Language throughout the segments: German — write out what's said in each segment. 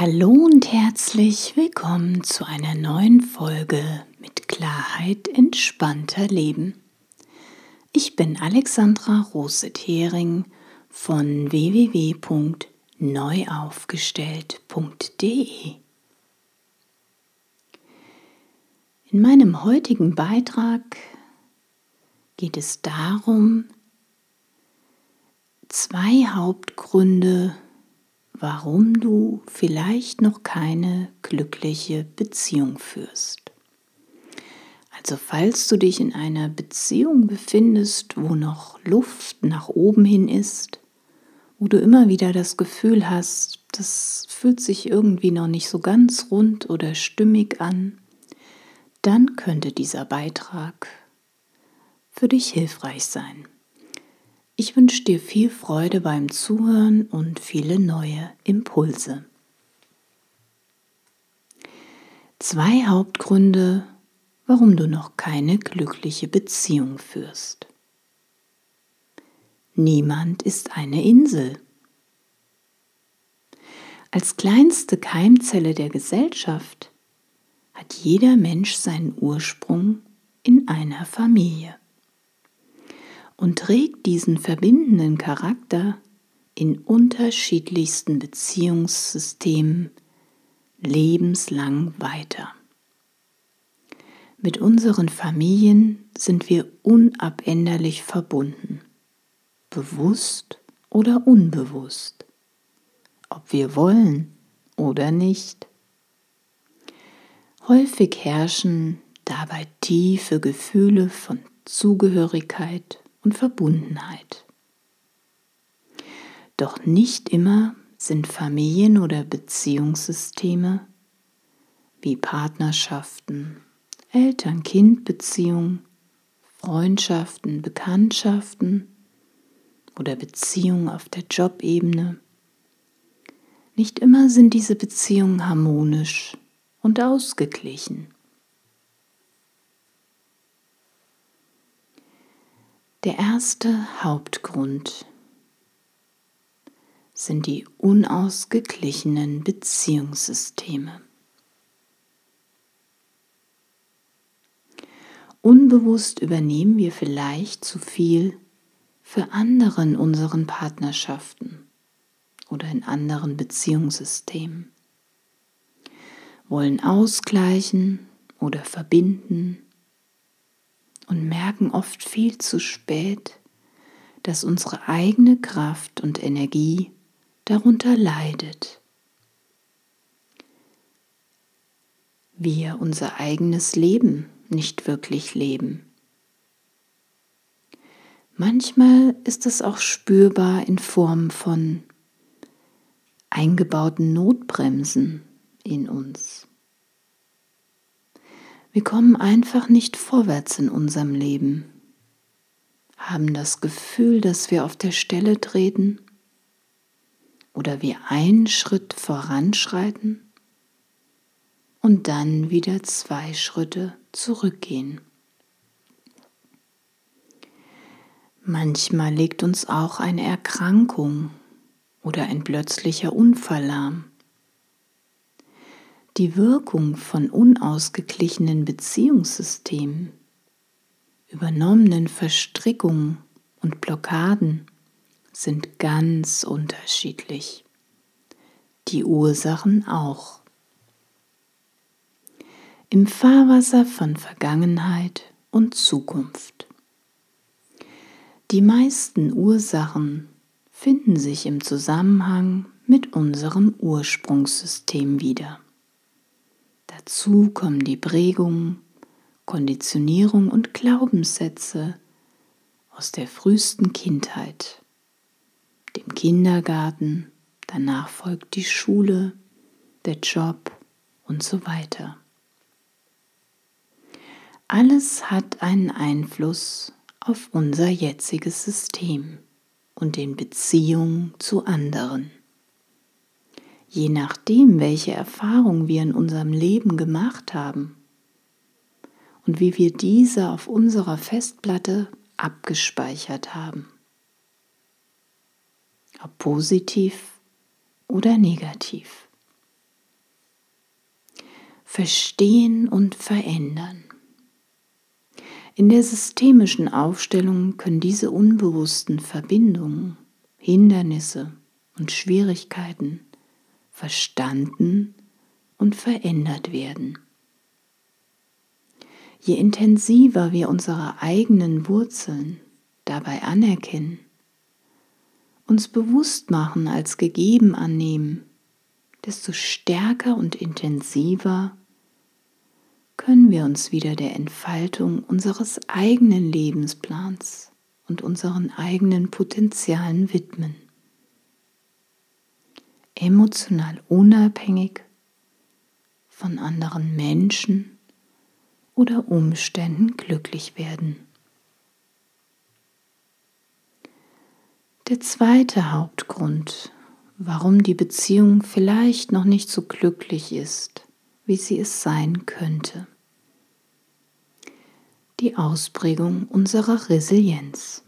Hallo und herzlich willkommen zu einer neuen Folge mit Klarheit entspannter Leben. Ich bin Alexandra Rose-Thering von www.neuaufgestellt.de. In meinem heutigen Beitrag geht es darum, zwei Hauptgründe, warum du vielleicht noch keine glückliche Beziehung führst. Also falls du dich in einer Beziehung befindest, wo noch Luft nach oben hin ist, wo du immer wieder das Gefühl hast, das fühlt sich irgendwie noch nicht so ganz rund oder stimmig an, dann könnte dieser Beitrag für dich hilfreich sein. Ich wünsche dir viel Freude beim Zuhören und viele neue Impulse. Zwei Hauptgründe, warum du noch keine glückliche Beziehung führst. Niemand ist eine Insel. Als kleinste Keimzelle der Gesellschaft hat jeder Mensch seinen Ursprung in einer Familie und trägt diesen verbindenden Charakter in unterschiedlichsten Beziehungssystemen lebenslang weiter. Mit unseren Familien sind wir unabänderlich verbunden, bewusst oder unbewusst, ob wir wollen oder nicht. Häufig herrschen dabei tiefe Gefühle von Zugehörigkeit und Verbundenheit. Doch nicht immer sind Familien oder Beziehungssysteme wie Partnerschaften, Eltern-Kind-Beziehungen, Freundschaften, Bekanntschaften oder Beziehungen auf der Jobebene. Nicht immer sind diese Beziehungen harmonisch und ausgeglichen. Der erste Hauptgrund sind die unausgeglichenen Beziehungssysteme. Unbewusst übernehmen wir vielleicht zu viel für andere in unseren Partnerschaften oder in anderen Beziehungssystemen, wollen ausgleichen oder verbinden und merken oft viel zu spät, dass unsere eigene Kraft und Energie darunter leidet. Wir unser eigenes Leben nicht wirklich leben. Manchmal ist es auch spürbar in Form von eingebauten Notbremsen in uns. Wir kommen einfach nicht vorwärts in unserem Leben, haben das Gefühl, dass wir auf der Stelle treten? Oder wir einen Schritt voranschreiten? Und dann wieder zwei Schritte zurückgehen. Manchmal legt uns auch eine Erkrankung oder ein plötzlicher Unfall lahm die Wirkung von unausgeglichenen Beziehungssystemen, übernommenen Verstrickungen und Blockaden sind ganz unterschiedlich. Die Ursachen auch. Im Fahrwasser von Vergangenheit und Zukunft. Die meisten Ursachen finden sich im Zusammenhang mit unserem Ursprungssystem wieder. Dazu kommen die Prägungen, Konditionierung und Glaubenssätze aus der frühesten Kindheit, dem Kindergarten, danach folgt die Schule, der Job und so weiter. Alles hat einen Einfluss auf unser jetziges System und den Beziehungen zu anderen. Je nachdem, welche Erfahrungen wir in unserem Leben gemacht haben und wie wir diese auf unserer Festplatte abgespeichert haben. Ob positiv oder negativ. verstehen und verändern. In der systemischen Aufstellung können diese unbewussten Verbindungen, Hindernisse und Schwierigkeiten verstanden und verändert werden. Je intensiver wir unsere eigenen Wurzeln dabei anerkennen, uns bewusst machen als gegeben annehmen, desto stärker und intensiver können wir uns wieder der Entfaltung unseres eigenen Lebensplans und unseren eigenen Potenzialen widmen. Emotional unabhängig von anderen Menschen oder Umständen glücklich werden. Der zweite Hauptgrund, warum die Beziehung vielleicht noch nicht so glücklich ist, wie sie es sein könnte. Die Ausprägung unserer Resilienz.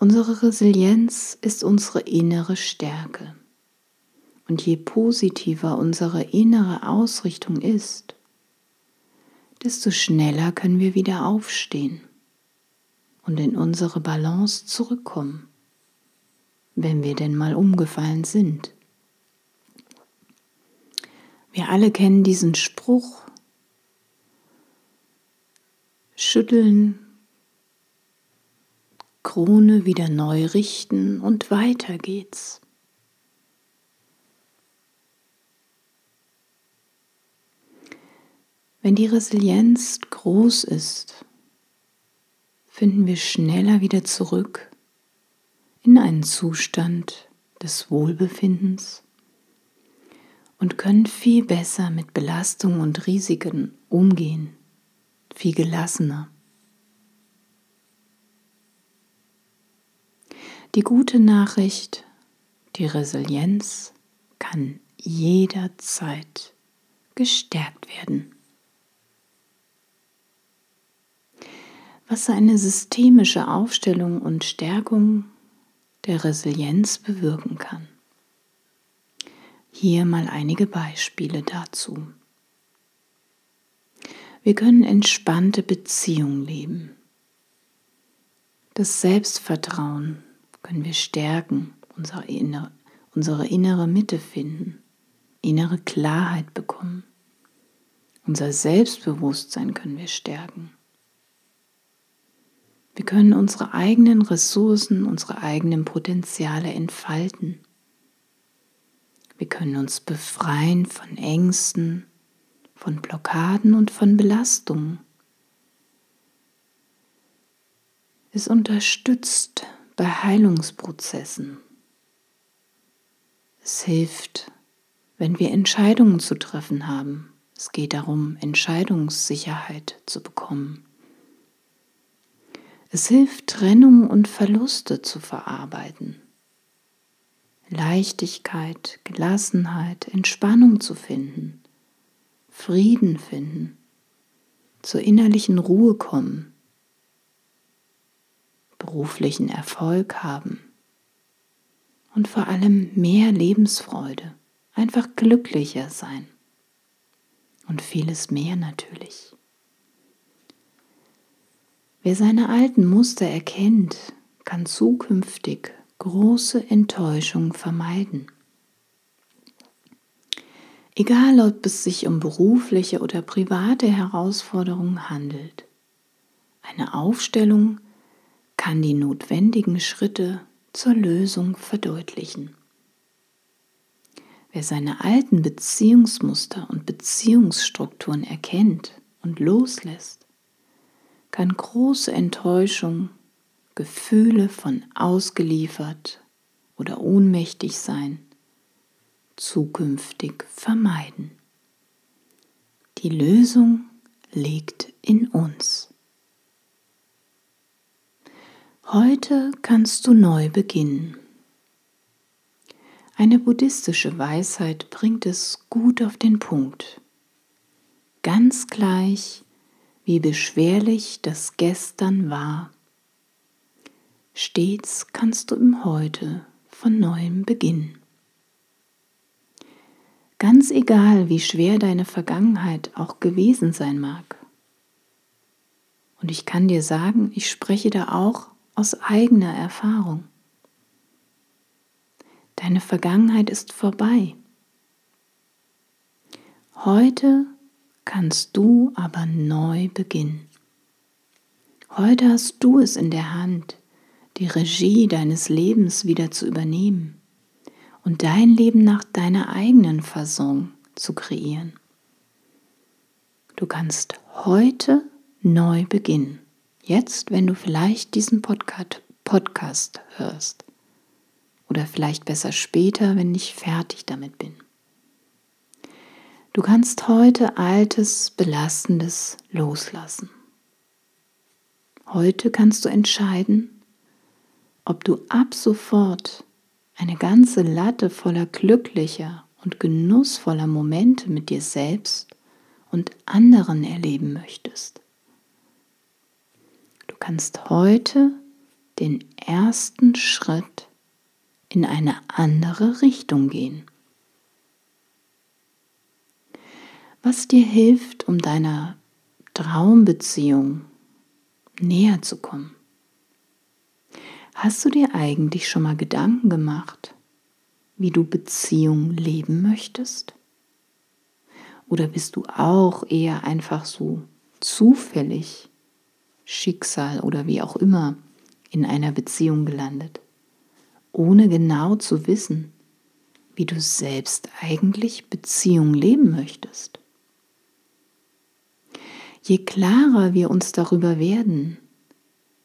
Unsere Resilienz ist unsere innere Stärke. Und je positiver unsere innere Ausrichtung ist, desto schneller können wir wieder aufstehen und in unsere Balance zurückkommen, wenn wir denn mal umgefallen sind. Wir alle kennen diesen Spruch, schütteln, Krone wieder neu richten und weiter geht's. Wenn die Resilienz groß ist, finden wir schneller wieder zurück in einen Zustand des Wohlbefindens und können viel besser mit Belastungen und Risiken umgehen, viel gelassener. Die gute Nachricht, die Resilienz kann jederzeit gestärkt werden. was eine systemische Aufstellung und Stärkung der Resilienz bewirken kann. Hier mal einige Beispiele dazu. Wir können entspannte Beziehungen leben. Das Selbstvertrauen können wir stärken, unsere innere, unsere innere Mitte finden, innere Klarheit bekommen. Unser Selbstbewusstsein können wir stärken. Wir können unsere eigenen Ressourcen, unsere eigenen Potenziale entfalten. Wir können uns befreien von Ängsten, von Blockaden und von Belastungen. Es unterstützt bei Heilungsprozessen. Es hilft, wenn wir Entscheidungen zu treffen haben. Es geht darum, Entscheidungssicherheit zu bekommen. Es hilft, Trennung und Verluste zu verarbeiten. Leichtigkeit, Gelassenheit, Entspannung zu finden, Frieden finden, zur innerlichen Ruhe kommen, beruflichen Erfolg haben und vor allem mehr Lebensfreude, einfach glücklicher sein und vieles mehr natürlich. Wer seine alten Muster erkennt, kann zukünftig große Enttäuschung vermeiden. Egal, ob es sich um berufliche oder private Herausforderungen handelt. Eine Aufstellung kann die notwendigen Schritte zur Lösung verdeutlichen. Wer seine alten Beziehungsmuster und Beziehungsstrukturen erkennt und loslässt, kann große Enttäuschung, Gefühle von ausgeliefert oder ohnmächtig sein zukünftig vermeiden. Die Lösung liegt in uns. Heute kannst du neu beginnen. Eine buddhistische Weisheit bringt es gut auf den Punkt. Ganz gleich, wie beschwerlich das Gestern war. Stets kannst du im Heute von neuem beginnen. Ganz egal, wie schwer deine Vergangenheit auch gewesen sein mag. Und ich kann dir sagen, ich spreche da auch aus eigener Erfahrung. Deine Vergangenheit ist vorbei. Heute kannst du aber neu beginnen. Heute hast du es in der Hand, die Regie deines Lebens wieder zu übernehmen und dein Leben nach deiner eigenen Fassung zu kreieren. Du kannst heute neu beginnen. Jetzt, wenn du vielleicht diesen Podcast, Podcast hörst. Oder vielleicht besser später, wenn ich fertig damit bin. Du kannst heute altes, belastendes loslassen. Heute kannst du entscheiden, ob du ab sofort eine ganze Latte voller glücklicher und genussvoller Momente mit dir selbst und anderen erleben möchtest. Kannst heute den ersten Schritt in eine andere Richtung gehen. Was dir hilft, um deiner Traumbeziehung näher zu kommen. Hast du dir eigentlich schon mal Gedanken gemacht, wie du Beziehung leben möchtest? Oder bist du auch eher einfach so zufällig, Schicksal oder wie auch immer in einer Beziehung gelandet, ohne genau zu wissen, wie du selbst eigentlich Beziehung leben möchtest? Je klarer wir uns darüber werden,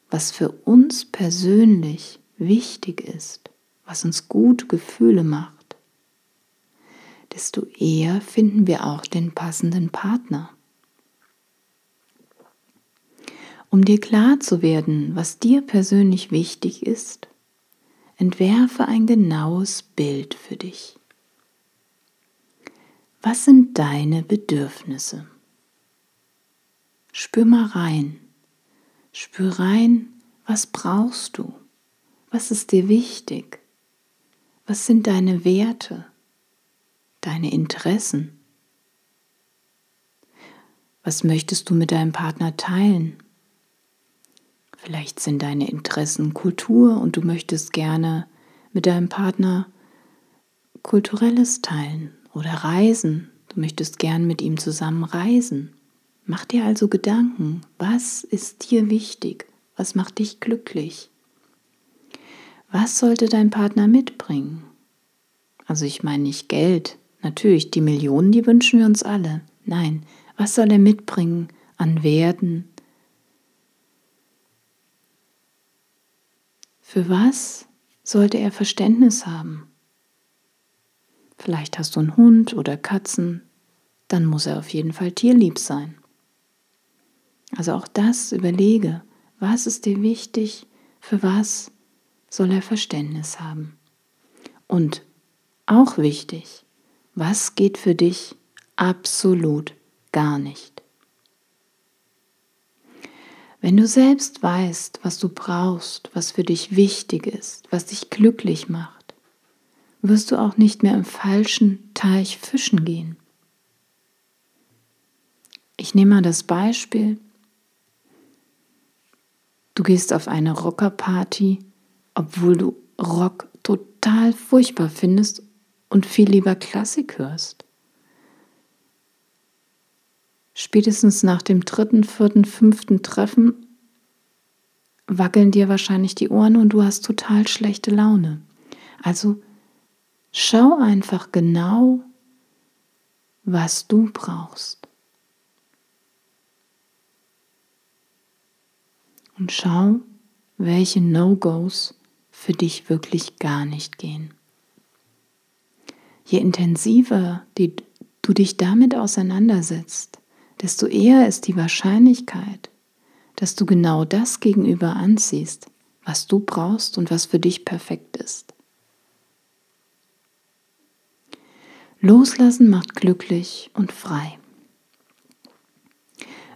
was für uns persönlich wichtig ist, was uns gute Gefühle macht, desto eher finden wir auch den passenden Partner. Um dir klar zu werden, was dir persönlich wichtig ist, entwerfe ein genaues Bild für dich. Was sind deine Bedürfnisse? Spür mal rein. Spür rein, was brauchst du? Was ist dir wichtig? Was sind deine Werte? Deine Interessen? Was möchtest du mit deinem Partner teilen? Vielleicht sind deine Interessen Kultur und du möchtest gerne mit deinem Partner kulturelles teilen oder reisen. Du möchtest gern mit ihm zusammen reisen. Mach dir also Gedanken, was ist dir wichtig? Was macht dich glücklich? Was sollte dein Partner mitbringen? Also ich meine nicht Geld. Natürlich, die Millionen, die wünschen wir uns alle. Nein, was soll er mitbringen an Werten? Für was sollte er Verständnis haben? Vielleicht hast du einen Hund oder Katzen, dann muss er auf jeden Fall tierlieb sein. Also auch das überlege, was ist dir wichtig, für was soll er Verständnis haben. Und auch wichtig, was geht für dich absolut gar nicht. Wenn du selbst weißt, was du brauchst, was für dich wichtig ist, was dich glücklich macht, wirst du auch nicht mehr im falschen Teich fischen gehen. Ich nehme mal das Beispiel, Du gehst auf eine Rockerparty, obwohl du Rock total furchtbar findest und viel lieber Klassik hörst. Spätestens nach dem dritten, vierten, fünften Treffen wackeln dir wahrscheinlich die Ohren und du hast total schlechte Laune. Also schau einfach genau, was du brauchst. und schau, welche No-Gos für dich wirklich gar nicht gehen. Je intensiver die, du dich damit auseinandersetzt, desto eher ist die Wahrscheinlichkeit, dass du genau das gegenüber anziehst, was du brauchst und was für dich perfekt ist. Loslassen macht glücklich und frei.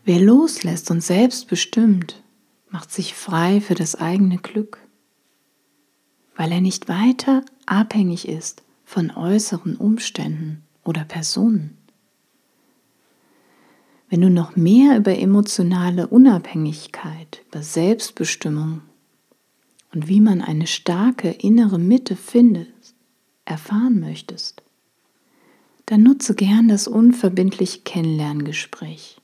Wer loslässt und selbst bestimmt, macht sich frei für das eigene Glück, weil er nicht weiter abhängig ist von äußeren Umständen oder Personen. Wenn du noch mehr über emotionale Unabhängigkeit, über Selbstbestimmung und wie man eine starke innere Mitte findet, erfahren möchtest, dann nutze gern das unverbindliche Kennenlerngespräch.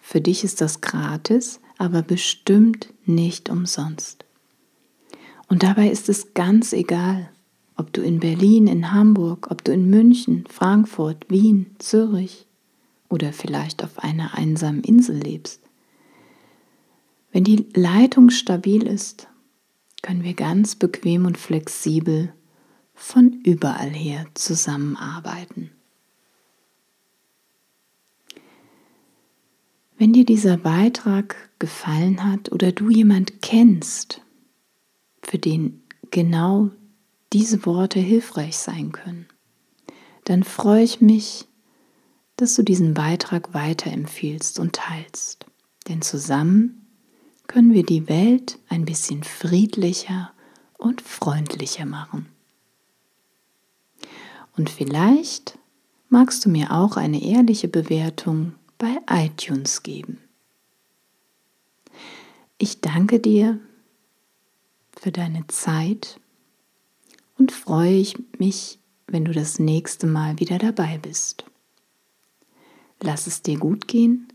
Für dich ist das gratis, aber bestimmt nicht umsonst. Und dabei ist es ganz egal, ob du in Berlin, in Hamburg, ob du in München, Frankfurt, Wien, Zürich oder vielleicht auf einer einsamen Insel lebst. Wenn die Leitung stabil ist, können wir ganz bequem und flexibel von überall her zusammenarbeiten. Wenn dir dieser Beitrag gefallen hat oder du jemand kennst, für den genau diese Worte hilfreich sein können, dann freue ich mich, dass du diesen Beitrag weiterempfiehlst und teilst. Denn zusammen können wir die Welt ein bisschen friedlicher und freundlicher machen. Und vielleicht magst du mir auch eine ehrliche Bewertung bei iTunes geben. Ich danke dir für deine Zeit und freue ich mich, wenn du das nächste Mal wieder dabei bist. Lass es dir gut gehen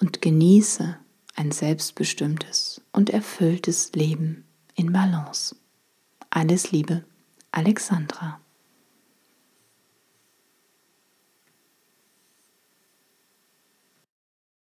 und genieße ein selbstbestimmtes und erfülltes Leben in Balance. Alles Liebe, Alexandra.